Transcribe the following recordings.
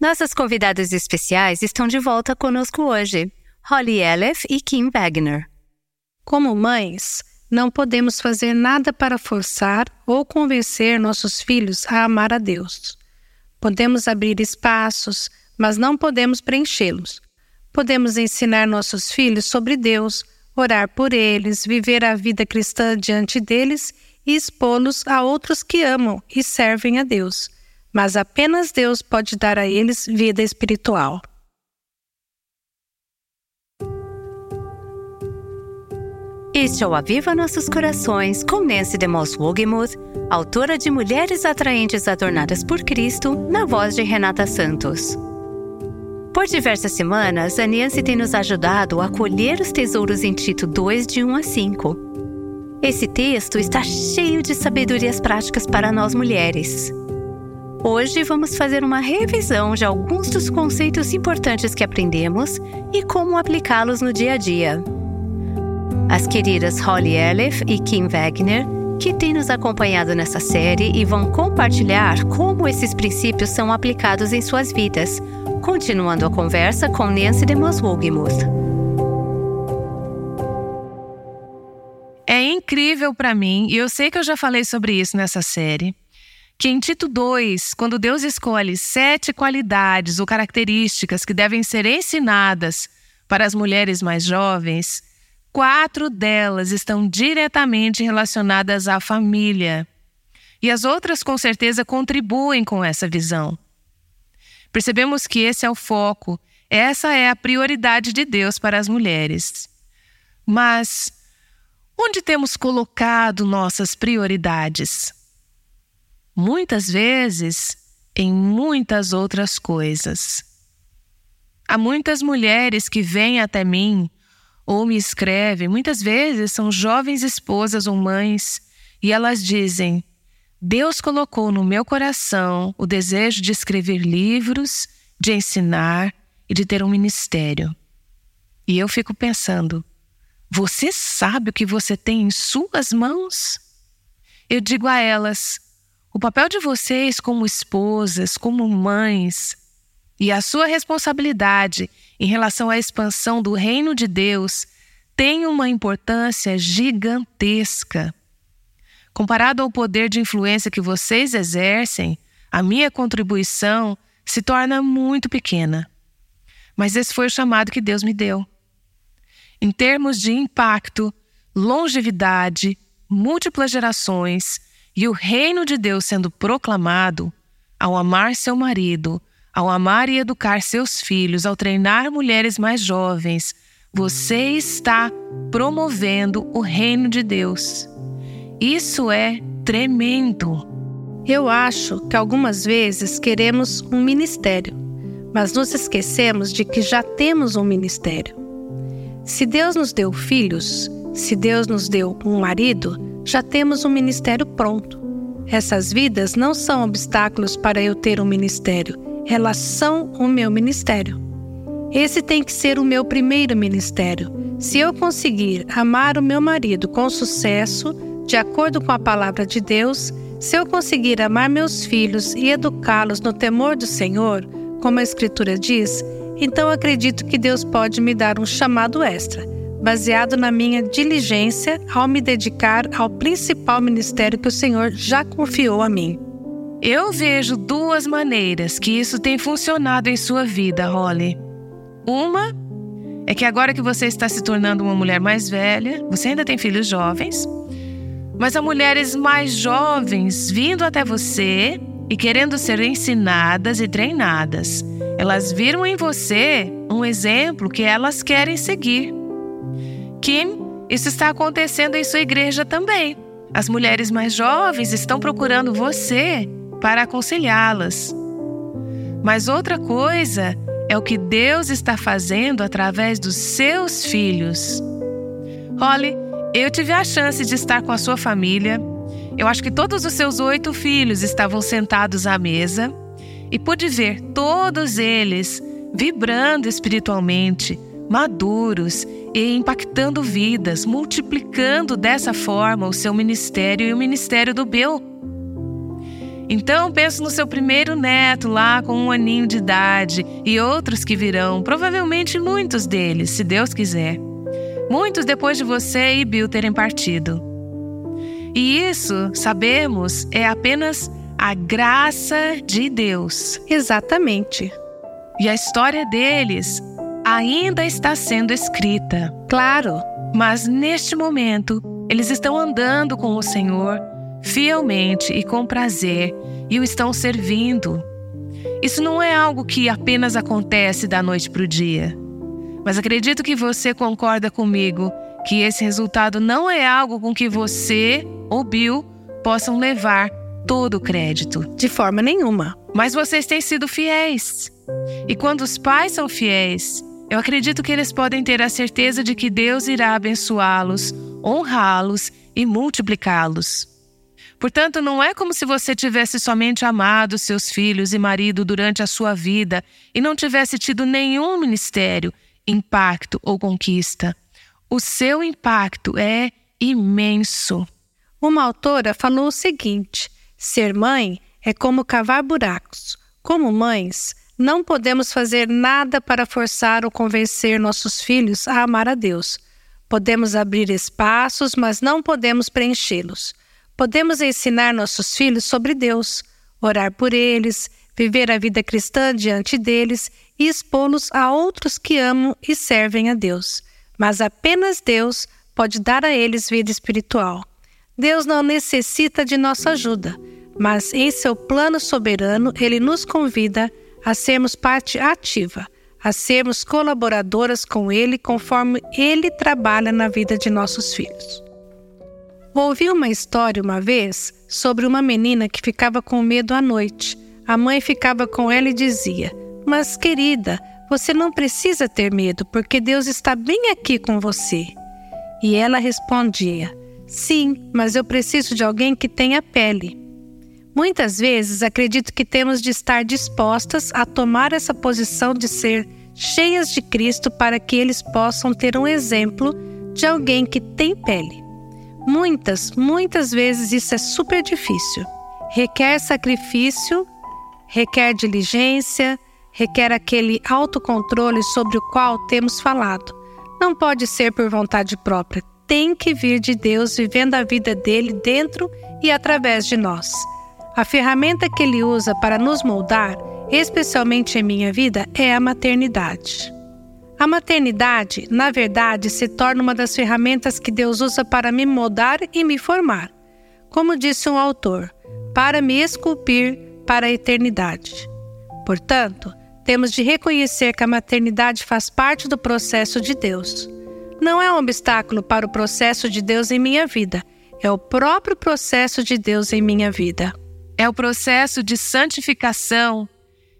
Nossas convidadas especiais estão de volta conosco hoje, Holly Elef e Kim Wagner. Como mães, não podemos fazer nada para forçar ou convencer nossos filhos a amar a Deus. Podemos abrir espaços, mas não podemos preenchê-los. Podemos ensinar nossos filhos sobre Deus, orar por eles, viver a vida cristã diante deles e expô-los a outros que amam e servem a Deus mas apenas Deus pode dar a eles vida espiritual. Este é o Aviva Nossos Corações com Nancy DeMoss Wogemuth, autora de Mulheres Atraentes Adornadas por Cristo, na voz de Renata Santos. Por diversas semanas, a Nancy tem nos ajudado a colher os tesouros em Tito 2, de 1 a 5. Esse texto está cheio de sabedorias práticas para nós mulheres. Hoje vamos fazer uma revisão de alguns dos conceitos importantes que aprendemos e como aplicá-los no dia a dia. As queridas Holly Elef e Kim Wagner, que têm nos acompanhado nessa série e vão compartilhar como esses princípios são aplicados em suas vidas, continuando a conversa com Nancy de Moswogemuth. É incrível para mim, e eu sei que eu já falei sobre isso nessa série, que em Tito 2, quando Deus escolhe sete qualidades ou características que devem ser ensinadas para as mulheres mais jovens, quatro delas estão diretamente relacionadas à família. E as outras, com certeza, contribuem com essa visão. Percebemos que esse é o foco, essa é a prioridade de Deus para as mulheres. Mas onde temos colocado nossas prioridades? Muitas vezes em muitas outras coisas. Há muitas mulheres que vêm até mim ou me escrevem, muitas vezes são jovens esposas ou mães, e elas dizem: Deus colocou no meu coração o desejo de escrever livros, de ensinar e de ter um ministério. E eu fico pensando: você sabe o que você tem em suas mãos? Eu digo a elas: o papel de vocês como esposas, como mães, e a sua responsabilidade em relação à expansão do reino de Deus tem uma importância gigantesca. Comparado ao poder de influência que vocês exercem, a minha contribuição se torna muito pequena. Mas esse foi o chamado que Deus me deu. Em termos de impacto, longevidade, múltiplas gerações, e o reino de Deus sendo proclamado, ao amar seu marido, ao amar e educar seus filhos, ao treinar mulheres mais jovens, você está promovendo o reino de Deus. Isso é tremendo. Eu acho que algumas vezes queremos um ministério, mas nos esquecemos de que já temos um ministério. Se Deus nos deu filhos, se Deus nos deu um marido, já temos um ministério pronto. Essas vidas não são obstáculos para eu ter um ministério, elas são o meu ministério. Esse tem que ser o meu primeiro ministério. Se eu conseguir amar o meu marido com sucesso, de acordo com a palavra de Deus, se eu conseguir amar meus filhos e educá-los no temor do Senhor, como a Escritura diz, então acredito que Deus pode me dar um chamado extra baseado na minha diligência ao me dedicar ao principal ministério que o Senhor já confiou a mim. Eu vejo duas maneiras que isso tem funcionado em sua vida, Holly. Uma é que agora que você está se tornando uma mulher mais velha, você ainda tem filhos jovens, mas há mulheres mais jovens vindo até você e querendo ser ensinadas e treinadas. Elas viram em você um exemplo que elas querem seguir. Kim, isso está acontecendo em sua igreja também. As mulheres mais jovens estão procurando você para aconselhá-las. Mas outra coisa é o que Deus está fazendo através dos seus filhos. Holly, eu tive a chance de estar com a sua família. Eu acho que todos os seus oito filhos estavam sentados à mesa e pude ver todos eles vibrando espiritualmente, maduros e impactando vidas, multiplicando dessa forma o seu ministério e o ministério do Bill. Então penso no seu primeiro neto lá com um aninho de idade e outros que virão, provavelmente muitos deles, se Deus quiser. Muitos depois de você e Bill terem partido. E isso, sabemos, é apenas a graça de Deus. Exatamente. E a história deles ainda está sendo escrita. Claro. Mas neste momento, eles estão andando com o Senhor fielmente e com prazer e o estão servindo. Isso não é algo que apenas acontece da noite para o dia. Mas acredito que você concorda comigo que esse resultado não é algo com que você ou Bill possam levar todo o crédito. De forma nenhuma. Mas vocês têm sido fiéis. E quando os pais são fiéis, eu acredito que eles podem ter a certeza de que Deus irá abençoá-los, honrá-los e multiplicá-los. Portanto, não é como se você tivesse somente amado seus filhos e marido durante a sua vida e não tivesse tido nenhum ministério, impacto ou conquista. O seu impacto é imenso. Uma autora falou o seguinte: ser mãe é como cavar buracos. Como mães, não podemos fazer nada para forçar ou convencer nossos filhos a amar a Deus. Podemos abrir espaços, mas não podemos preenchê-los. Podemos ensinar nossos filhos sobre Deus, orar por eles, viver a vida cristã diante deles e expô-los a outros que amam e servem a Deus. Mas apenas Deus pode dar a eles vida espiritual. Deus não necessita de nossa ajuda, mas em seu plano soberano, ele nos convida a sermos parte ativa, a sermos colaboradoras com ele conforme ele trabalha na vida de nossos filhos. Ouvi uma história uma vez sobre uma menina que ficava com medo à noite. A mãe ficava com ela e dizia: Mas, querida, você não precisa ter medo, porque Deus está bem aqui com você. E ela respondia: Sim, mas eu preciso de alguém que tenha pele. Muitas vezes acredito que temos de estar dispostas a tomar essa posição de ser cheias de Cristo para que eles possam ter um exemplo de alguém que tem pele. Muitas, muitas vezes isso é super difícil. Requer sacrifício, requer diligência, requer aquele autocontrole sobre o qual temos falado. Não pode ser por vontade própria, tem que vir de Deus vivendo a vida dele dentro e através de nós. A ferramenta que ele usa para nos moldar, especialmente em minha vida, é a maternidade. A maternidade, na verdade, se torna uma das ferramentas que Deus usa para me moldar e me formar. Como disse um autor, para me esculpir para a eternidade. Portanto, temos de reconhecer que a maternidade faz parte do processo de Deus. Não é um obstáculo para o processo de Deus em minha vida, é o próprio processo de Deus em minha vida. É o processo de santificação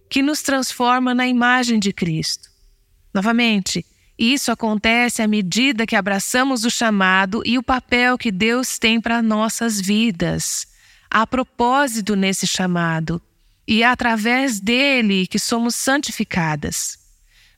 que nos transforma na imagem de Cristo. Novamente, isso acontece à medida que abraçamos o chamado e o papel que Deus tem para nossas vidas. Há propósito nesse chamado e é através dele que somos santificadas.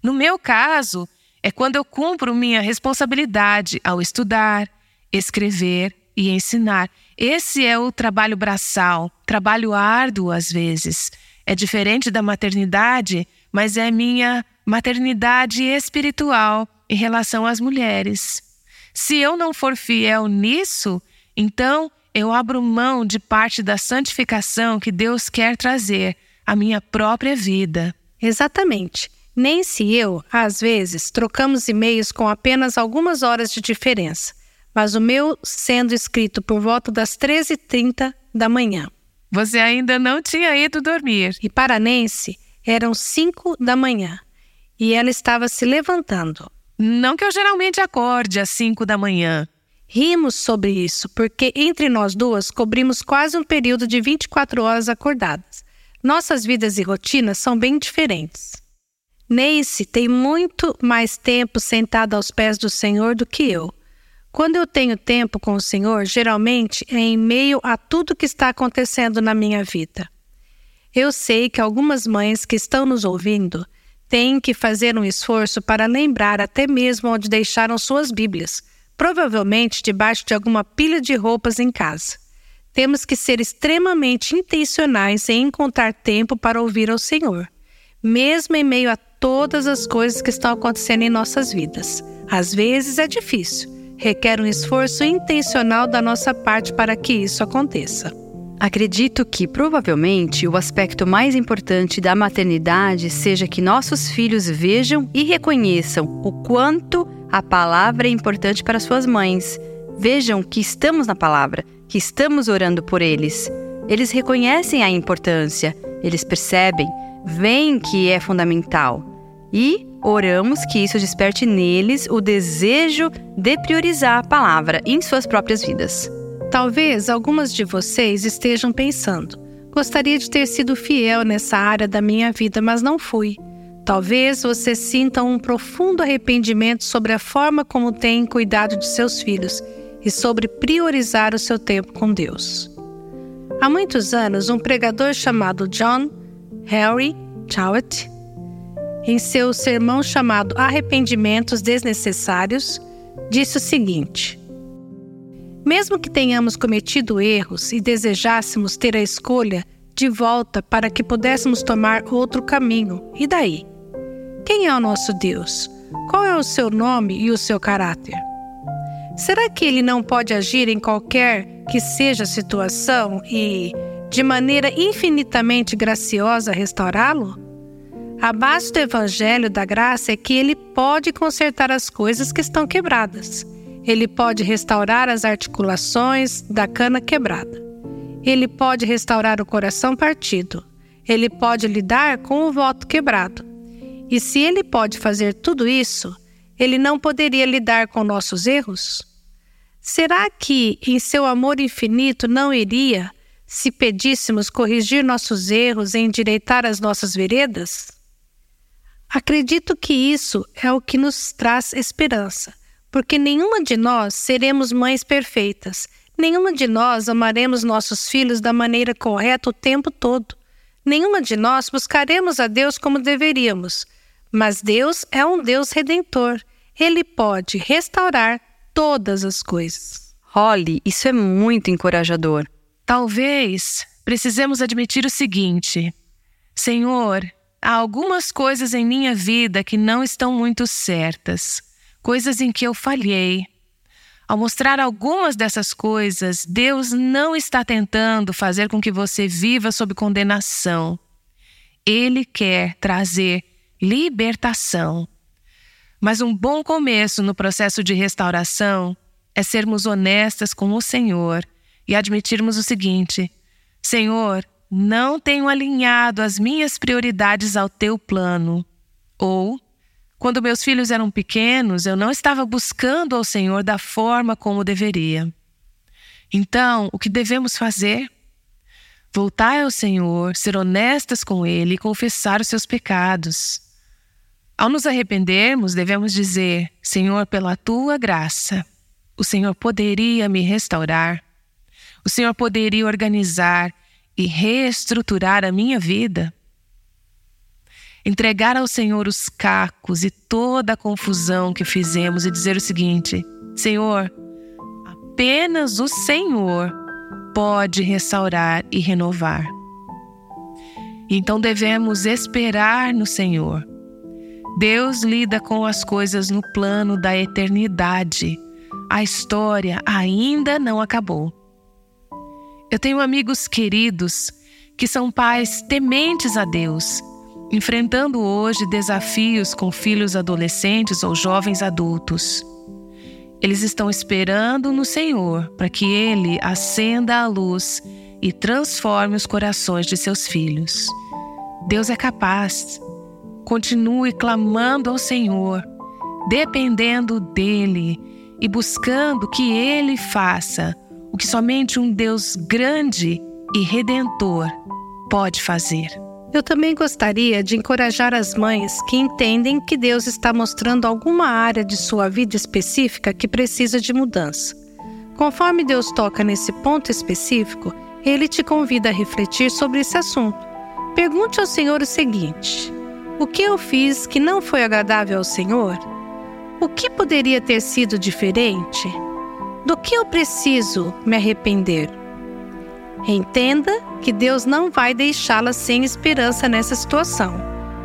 No meu caso, é quando eu cumpro minha responsabilidade ao estudar, escrever e ensinar. Esse é o trabalho braçal, trabalho árduo às vezes. É diferente da maternidade, mas é minha maternidade espiritual em relação às mulheres. Se eu não for fiel nisso, então eu abro mão de parte da santificação que Deus quer trazer à minha própria vida. Exatamente. Nem se eu, às vezes, trocamos e-mails com apenas algumas horas de diferença, mas o meu sendo escrito por volta das 13h30 da manhã. Você ainda não tinha ido dormir. E para Nancy, eram 5 da manhã e ela estava se levantando. Não que eu geralmente acorde às cinco da manhã. Rimos sobre isso, porque entre nós duas cobrimos quase um período de 24 horas acordadas. Nossas vidas e rotinas são bem diferentes. Neice tem muito mais tempo sentada aos pés do Senhor do que eu. Quando eu tenho tempo com o Senhor, geralmente é em meio a tudo que está acontecendo na minha vida. Eu sei que algumas mães que estão nos ouvindo têm que fazer um esforço para lembrar até mesmo onde deixaram suas Bíblias, provavelmente debaixo de alguma pilha de roupas em casa. temos que ser extremamente intencionais em encontrar tempo para ouvir ao Senhor, mesmo em meio a todas as coisas que estão acontecendo em nossas vidas. Às vezes é difícil, requer um esforço intencional da nossa parte para que isso aconteça. Acredito que, provavelmente, o aspecto mais importante da maternidade seja que nossos filhos vejam e reconheçam o quanto a palavra é importante para suas mães. Vejam que estamos na palavra, que estamos orando por eles. Eles reconhecem a importância, eles percebem, veem que é fundamental. E oramos que isso desperte neles o desejo de priorizar a palavra em suas próprias vidas. Talvez algumas de vocês estejam pensando: gostaria de ter sido fiel nessa área da minha vida, mas não fui. Talvez você sinta um profundo arrependimento sobre a forma como tem cuidado de seus filhos e sobre priorizar o seu tempo com Deus. Há muitos anos, um pregador chamado John Henry Jowett, em seu sermão chamado Arrependimentos Desnecessários, disse o seguinte: mesmo que tenhamos cometido erros e desejássemos ter a escolha de volta para que pudéssemos tomar outro caminho, e daí? Quem é o nosso Deus? Qual é o seu nome e o seu caráter? Será que ele não pode agir em qualquer que seja a situação e, de maneira infinitamente graciosa, restaurá-lo? A base do Evangelho da Graça é que ele pode consertar as coisas que estão quebradas ele pode restaurar as articulações da cana quebrada. Ele pode restaurar o coração partido. Ele pode lidar com o voto quebrado. E se ele pode fazer tudo isso, ele não poderia lidar com nossos erros? Será que, em seu amor infinito, não iria, se pedíssemos corrigir nossos erros e endireitar as nossas veredas? Acredito que isso é o que nos traz esperança porque nenhuma de nós seremos mães perfeitas, nenhuma de nós amaremos nossos filhos da maneira correta o tempo todo, nenhuma de nós buscaremos a Deus como deveríamos. Mas Deus é um Deus redentor. Ele pode restaurar todas as coisas. Holly, isso é muito encorajador. Talvez precisemos admitir o seguinte: Senhor, há algumas coisas em minha vida que não estão muito certas coisas em que eu falhei. Ao mostrar algumas dessas coisas, Deus não está tentando fazer com que você viva sob condenação. Ele quer trazer libertação. Mas um bom começo no processo de restauração é sermos honestas com o Senhor e admitirmos o seguinte: Senhor, não tenho alinhado as minhas prioridades ao teu plano. Ou quando meus filhos eram pequenos, eu não estava buscando ao Senhor da forma como deveria. Então, o que devemos fazer? Voltar ao Senhor, ser honestas com Ele e confessar os seus pecados. Ao nos arrependermos, devemos dizer: Senhor, pela tua graça, o Senhor poderia me restaurar, o Senhor poderia organizar e reestruturar a minha vida entregar ao Senhor os cacos e toda a confusão que fizemos e dizer o seguinte: Senhor, apenas o Senhor pode restaurar e renovar. Então devemos esperar no Senhor. Deus lida com as coisas no plano da eternidade. A história ainda não acabou. Eu tenho amigos queridos que são pais tementes a Deus enfrentando hoje desafios com filhos adolescentes ou jovens adultos. Eles estão esperando no Senhor para que Ele acenda a luz e transforme os corações de seus filhos. Deus é capaz. Continue clamando ao Senhor, dependendo dEle e buscando que Ele faça o que somente um Deus grande e redentor pode fazer. Eu também gostaria de encorajar as mães que entendem que Deus está mostrando alguma área de sua vida específica que precisa de mudança. Conforme Deus toca nesse ponto específico, ele te convida a refletir sobre esse assunto. Pergunte ao Senhor o seguinte: O que eu fiz que não foi agradável ao Senhor? O que poderia ter sido diferente? Do que eu preciso me arrepender? Entenda que Deus não vai deixá-la sem esperança nessa situação.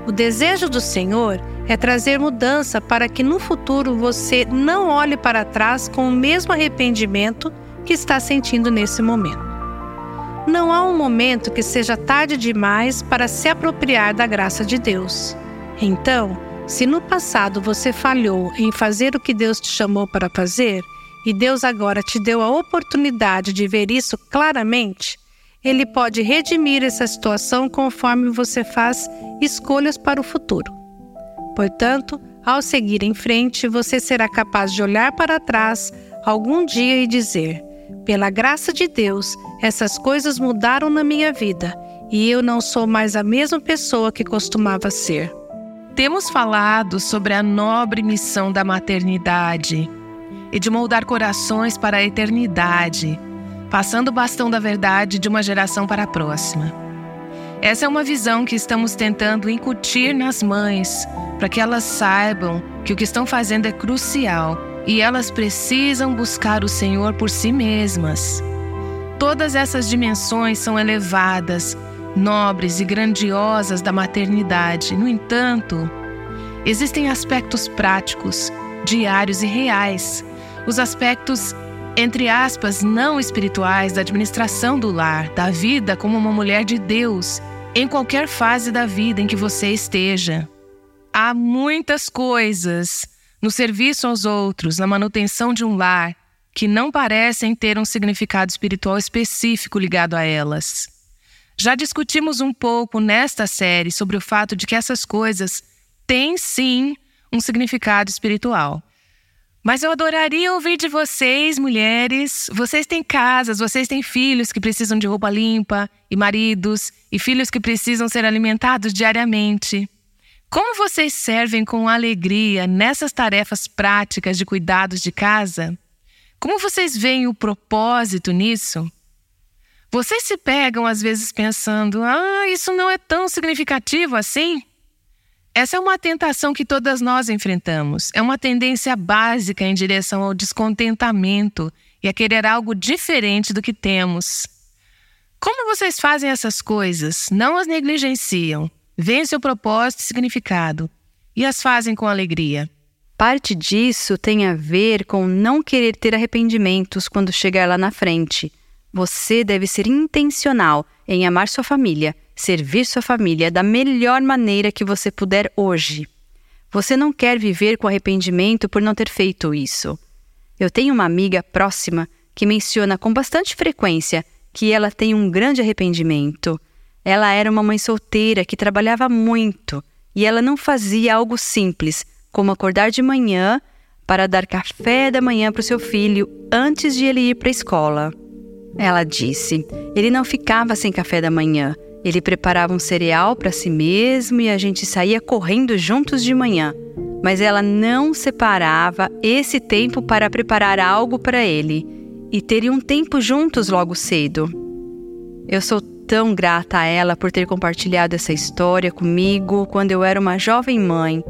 O desejo do Senhor é trazer mudança para que no futuro você não olhe para trás com o mesmo arrependimento que está sentindo nesse momento. Não há um momento que seja tarde demais para se apropriar da graça de Deus. Então, se no passado você falhou em fazer o que Deus te chamou para fazer, e Deus agora te deu a oportunidade de ver isso claramente, Ele pode redimir essa situação conforme você faz escolhas para o futuro. Portanto, ao seguir em frente, você será capaz de olhar para trás algum dia e dizer: pela graça de Deus, essas coisas mudaram na minha vida e eu não sou mais a mesma pessoa que costumava ser. Temos falado sobre a nobre missão da maternidade e de moldar corações para a eternidade, passando o bastão da verdade de uma geração para a próxima. Essa é uma visão que estamos tentando incutir nas mães, para que elas saibam que o que estão fazendo é crucial e elas precisam buscar o Senhor por si mesmas. Todas essas dimensões são elevadas, nobres e grandiosas da maternidade. No entanto, existem aspectos práticos, diários e reais, os aspectos, entre aspas, não espirituais da administração do lar, da vida como uma mulher de Deus, em qualquer fase da vida em que você esteja. Há muitas coisas no serviço aos outros, na manutenção de um lar, que não parecem ter um significado espiritual específico ligado a elas. Já discutimos um pouco nesta série sobre o fato de que essas coisas têm sim um significado espiritual. Mas eu adoraria ouvir de vocês, mulheres. Vocês têm casas, vocês têm filhos que precisam de roupa limpa, e maridos, e filhos que precisam ser alimentados diariamente. Como vocês servem com alegria nessas tarefas práticas de cuidados de casa? Como vocês veem o propósito nisso? Vocês se pegam às vezes pensando: ah, isso não é tão significativo assim? Essa é uma tentação que todas nós enfrentamos. É uma tendência básica em direção ao descontentamento e a querer algo diferente do que temos. Como vocês fazem essas coisas? Não as negligenciam veem seu propósito e significado e as fazem com alegria. Parte disso tem a ver com não querer ter arrependimentos quando chegar lá na frente. Você deve ser intencional em amar sua família, servir sua família da melhor maneira que você puder hoje. Você não quer viver com arrependimento por não ter feito isso. Eu tenho uma amiga próxima que menciona com bastante frequência que ela tem um grande arrependimento. Ela era uma mãe solteira que trabalhava muito e ela não fazia algo simples, como acordar de manhã para dar café da manhã para o seu filho antes de ele ir para a escola. Ela disse: ele não ficava sem café da manhã. Ele preparava um cereal para si mesmo e a gente saía correndo juntos de manhã. Mas ela não separava esse tempo para preparar algo para ele e teriam um tempo juntos logo cedo. Eu sou tão grata a ela por ter compartilhado essa história comigo quando eu era uma jovem mãe.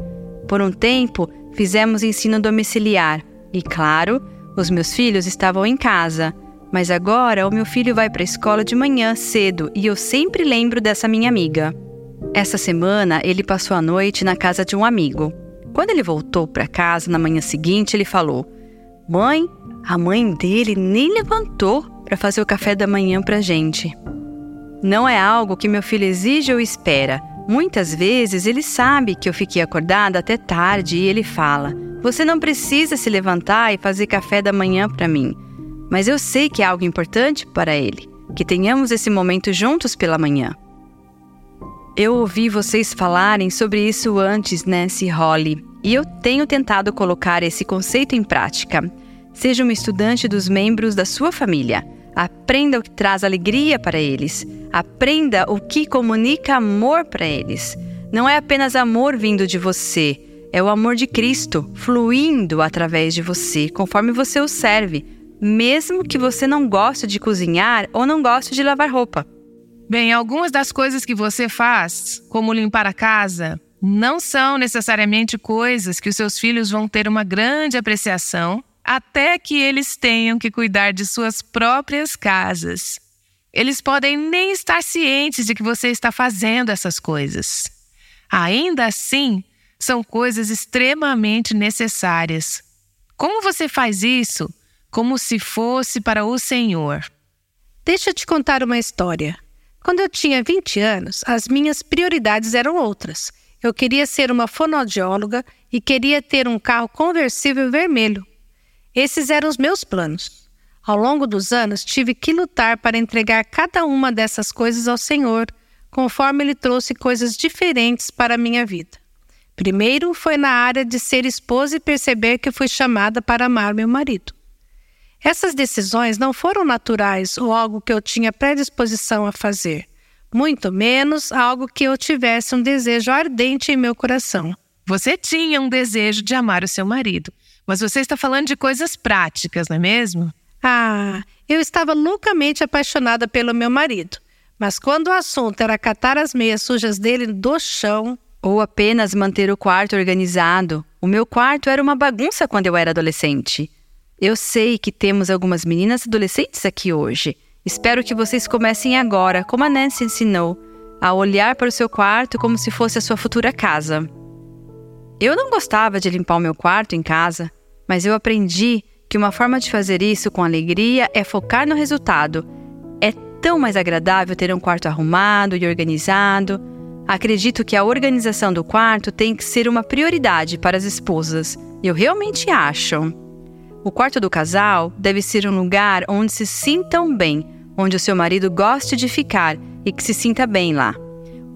Por um tempo, fizemos ensino domiciliar e, claro, os meus filhos estavam em casa. Mas agora o meu filho vai para a escola de manhã cedo e eu sempre lembro dessa minha amiga. Essa semana ele passou a noite na casa de um amigo. Quando ele voltou para casa na manhã seguinte, ele falou: Mãe, a mãe dele nem levantou para fazer o café da manhã para gente. Não é algo que meu filho exige ou espera. Muitas vezes ele sabe que eu fiquei acordada até tarde e ele fala: Você não precisa se levantar e fazer café da manhã para mim. Mas eu sei que é algo importante para ele, que tenhamos esse momento juntos pela manhã. Eu ouvi vocês falarem sobre isso antes, Nancy Holly, e eu tenho tentado colocar esse conceito em prática. Seja uma estudante dos membros da sua família. Aprenda o que traz alegria para eles. Aprenda o que comunica amor para eles. Não é apenas amor vindo de você, é o amor de Cristo fluindo através de você, conforme você o serve, mesmo que você não goste de cozinhar ou não goste de lavar roupa. Bem, algumas das coisas que você faz, como limpar a casa, não são necessariamente coisas que os seus filhos vão ter uma grande apreciação até que eles tenham que cuidar de suas próprias casas. eles podem nem estar cientes de que você está fazendo essas coisas. Ainda assim, são coisas extremamente necessárias. Como você faz isso? Como se fosse para o Senhor. Deixa eu te contar uma história. Quando eu tinha 20 anos, as minhas prioridades eram outras. Eu queria ser uma fonoaudióloga e queria ter um carro conversível vermelho. Esses eram os meus planos. Ao longo dos anos, tive que lutar para entregar cada uma dessas coisas ao Senhor, conforme Ele trouxe coisas diferentes para a minha vida. Primeiro foi na área de ser esposa e perceber que fui chamada para amar meu marido. Essas decisões não foram naturais ou algo que eu tinha predisposição a fazer, muito menos algo que eu tivesse um desejo ardente em meu coração. Você tinha um desejo de amar o seu marido, mas você está falando de coisas práticas, não é mesmo? Ah, eu estava loucamente apaixonada pelo meu marido, mas quando o assunto era catar as meias sujas dele do chão, ou apenas manter o quarto organizado. O meu quarto era uma bagunça quando eu era adolescente. Eu sei que temos algumas meninas adolescentes aqui hoje. Espero que vocês comecem agora, como a Nancy ensinou, a olhar para o seu quarto como se fosse a sua futura casa. Eu não gostava de limpar o meu quarto em casa, mas eu aprendi que uma forma de fazer isso com alegria é focar no resultado. É tão mais agradável ter um quarto arrumado e organizado Acredito que a organização do quarto tem que ser uma prioridade para as esposas. Eu realmente acho. O quarto do casal deve ser um lugar onde se sintam bem, onde o seu marido goste de ficar e que se sinta bem lá.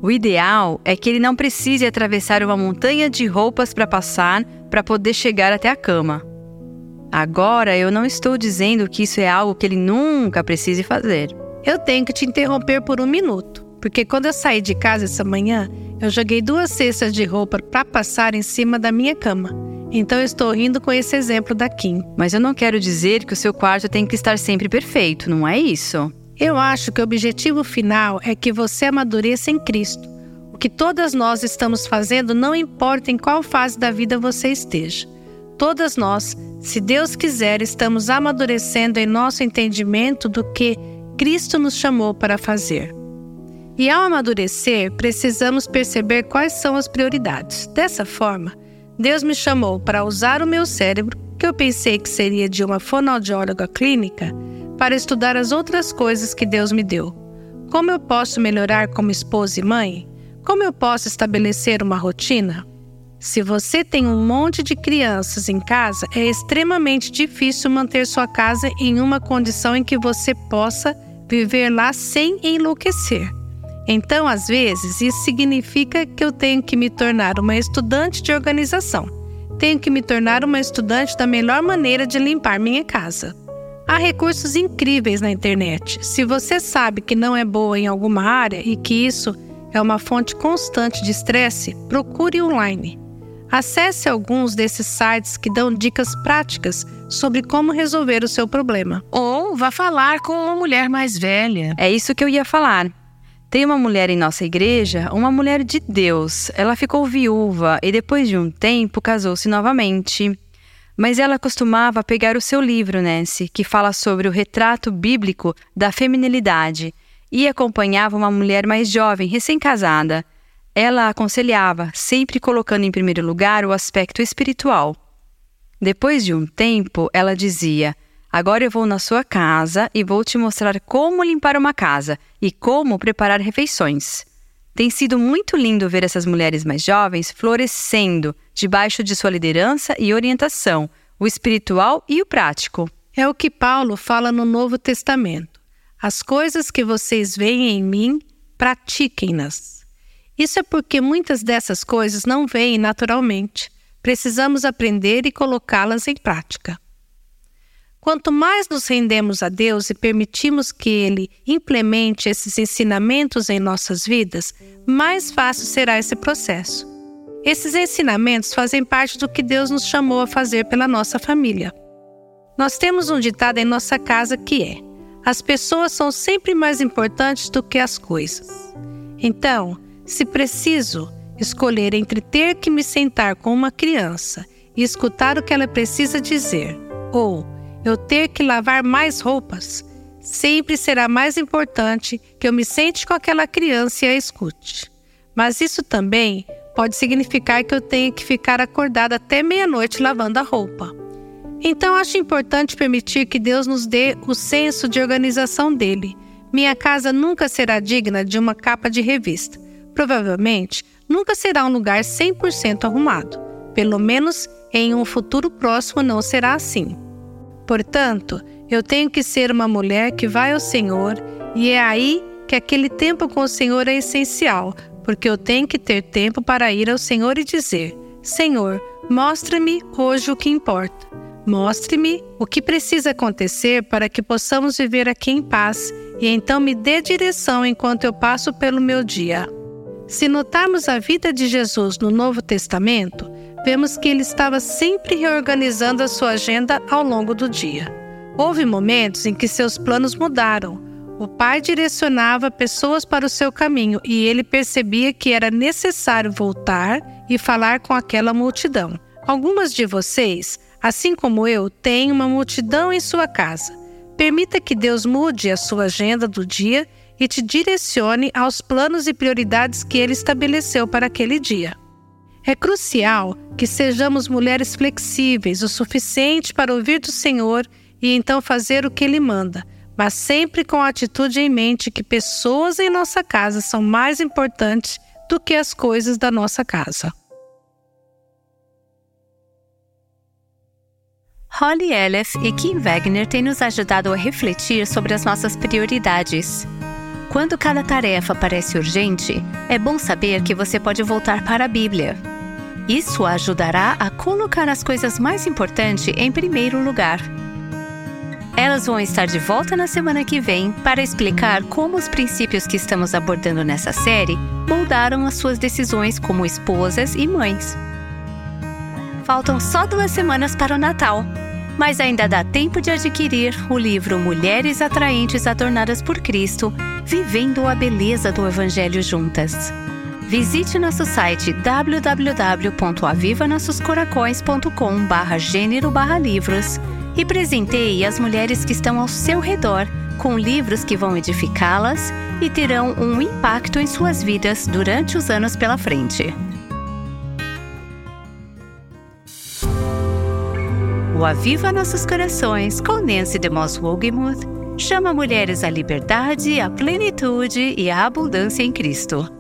O ideal é que ele não precise atravessar uma montanha de roupas para passar para poder chegar até a cama. Agora, eu não estou dizendo que isso é algo que ele nunca precise fazer. Eu tenho que te interromper por um minuto porque quando eu saí de casa essa manhã, eu joguei duas cestas de roupa para passar em cima da minha cama. Então eu estou rindo com esse exemplo da Kim. Mas eu não quero dizer que o seu quarto tem que estar sempre perfeito, não é isso? Eu acho que o objetivo final é que você amadureça em Cristo. O que todas nós estamos fazendo não importa em qual fase da vida você esteja. Todas nós, se Deus quiser, estamos amadurecendo em nosso entendimento do que Cristo nos chamou para fazer. E ao amadurecer, precisamos perceber quais são as prioridades. Dessa forma, Deus me chamou para usar o meu cérebro, que eu pensei que seria de uma fonoaudióloga clínica, para estudar as outras coisas que Deus me deu. Como eu posso melhorar como esposa e mãe? Como eu posso estabelecer uma rotina? Se você tem um monte de crianças em casa, é extremamente difícil manter sua casa em uma condição em que você possa viver lá sem enlouquecer. Então, às vezes, isso significa que eu tenho que me tornar uma estudante de organização. Tenho que me tornar uma estudante da melhor maneira de limpar minha casa. Há recursos incríveis na internet. Se você sabe que não é boa em alguma área e que isso é uma fonte constante de estresse, procure online. Acesse alguns desses sites que dão dicas práticas sobre como resolver o seu problema. Ou vá falar com uma mulher mais velha. É isso que eu ia falar. Tem uma mulher em nossa igreja, uma mulher de Deus. Ela ficou viúva e depois de um tempo casou-se novamente. Mas ela costumava pegar o seu livro, Nancy, que fala sobre o retrato bíblico da feminilidade, e acompanhava uma mulher mais jovem, recém-casada. Ela aconselhava, sempre colocando em primeiro lugar o aspecto espiritual. Depois de um tempo, ela dizia: Agora eu vou na sua casa e vou te mostrar como limpar uma casa e como preparar refeições. Tem sido muito lindo ver essas mulheres mais jovens florescendo debaixo de sua liderança e orientação, o espiritual e o prático. É o que Paulo fala no Novo Testamento. As coisas que vocês veem em mim, pratiquem-nas. Isso é porque muitas dessas coisas não vêm naturalmente. Precisamos aprender e colocá-las em prática. Quanto mais nos rendemos a Deus e permitimos que Ele implemente esses ensinamentos em nossas vidas, mais fácil será esse processo. Esses ensinamentos fazem parte do que Deus nos chamou a fazer pela nossa família. Nós temos um ditado em nossa casa que é: as pessoas são sempre mais importantes do que as coisas. Então, se preciso escolher entre ter que me sentar com uma criança e escutar o que ela precisa dizer, ou eu ter que lavar mais roupas, sempre será mais importante que eu me sente com aquela criança e a escute. Mas isso também pode significar que eu tenho que ficar acordada até meia-noite lavando a roupa. Então acho importante permitir que Deus nos dê o senso de organização dele. Minha casa nunca será digna de uma capa de revista. Provavelmente nunca será um lugar 100% arrumado. Pelo menos em um futuro próximo não será assim. Portanto, eu tenho que ser uma mulher que vai ao Senhor e é aí que aquele tempo com o Senhor é essencial, porque eu tenho que ter tempo para ir ao Senhor e dizer: Senhor, mostra-me hoje o que importa. Mostre-me o que precisa acontecer para que possamos viver aqui em paz e então me dê direção enquanto eu passo pelo meu dia. Se notarmos a vida de Jesus no Novo Testamento, vemos que ele estava sempre reorganizando a sua agenda ao longo do dia. Houve momentos em que seus planos mudaram, o pai direcionava pessoas para o seu caminho e ele percebia que era necessário voltar e falar com aquela multidão. Algumas de vocês, assim como eu, têm uma multidão em sua casa. Permita que Deus mude a sua agenda do dia e te direcione aos planos e prioridades que ele estabeleceu para aquele dia. É crucial que sejamos mulheres flexíveis o suficiente para ouvir do Senhor e então fazer o que ele manda mas sempre com a atitude em mente que pessoas em nossa casa são mais importantes do que as coisas da nossa casa. Holly Elef e Kim Wagner têm nos ajudado a refletir sobre as nossas prioridades. Quando cada tarefa parece urgente, é bom saber que você pode voltar para a Bíblia. Isso ajudará a colocar as coisas mais importantes em primeiro lugar elas vão estar de volta na semana que vem para explicar como os princípios que estamos abordando nessa série moldaram as suas decisões como esposas e mães. Faltam só duas semanas para o Natal, mas ainda dá tempo de adquirir o livro Mulheres Atraentes Adornadas por Cristo Vivendo a Beleza do Evangelho Juntas. Visite nosso site www.avivanossoscoracões.com/gênero/livros e presenteie as mulheres que estão ao seu redor com livros que vão edificá-las e terão um impacto em suas vidas durante os anos pela frente. O Aviva Nossos Corações, com Nancy DeMoss Wogemuth, chama mulheres à liberdade, à plenitude e à abundância em Cristo.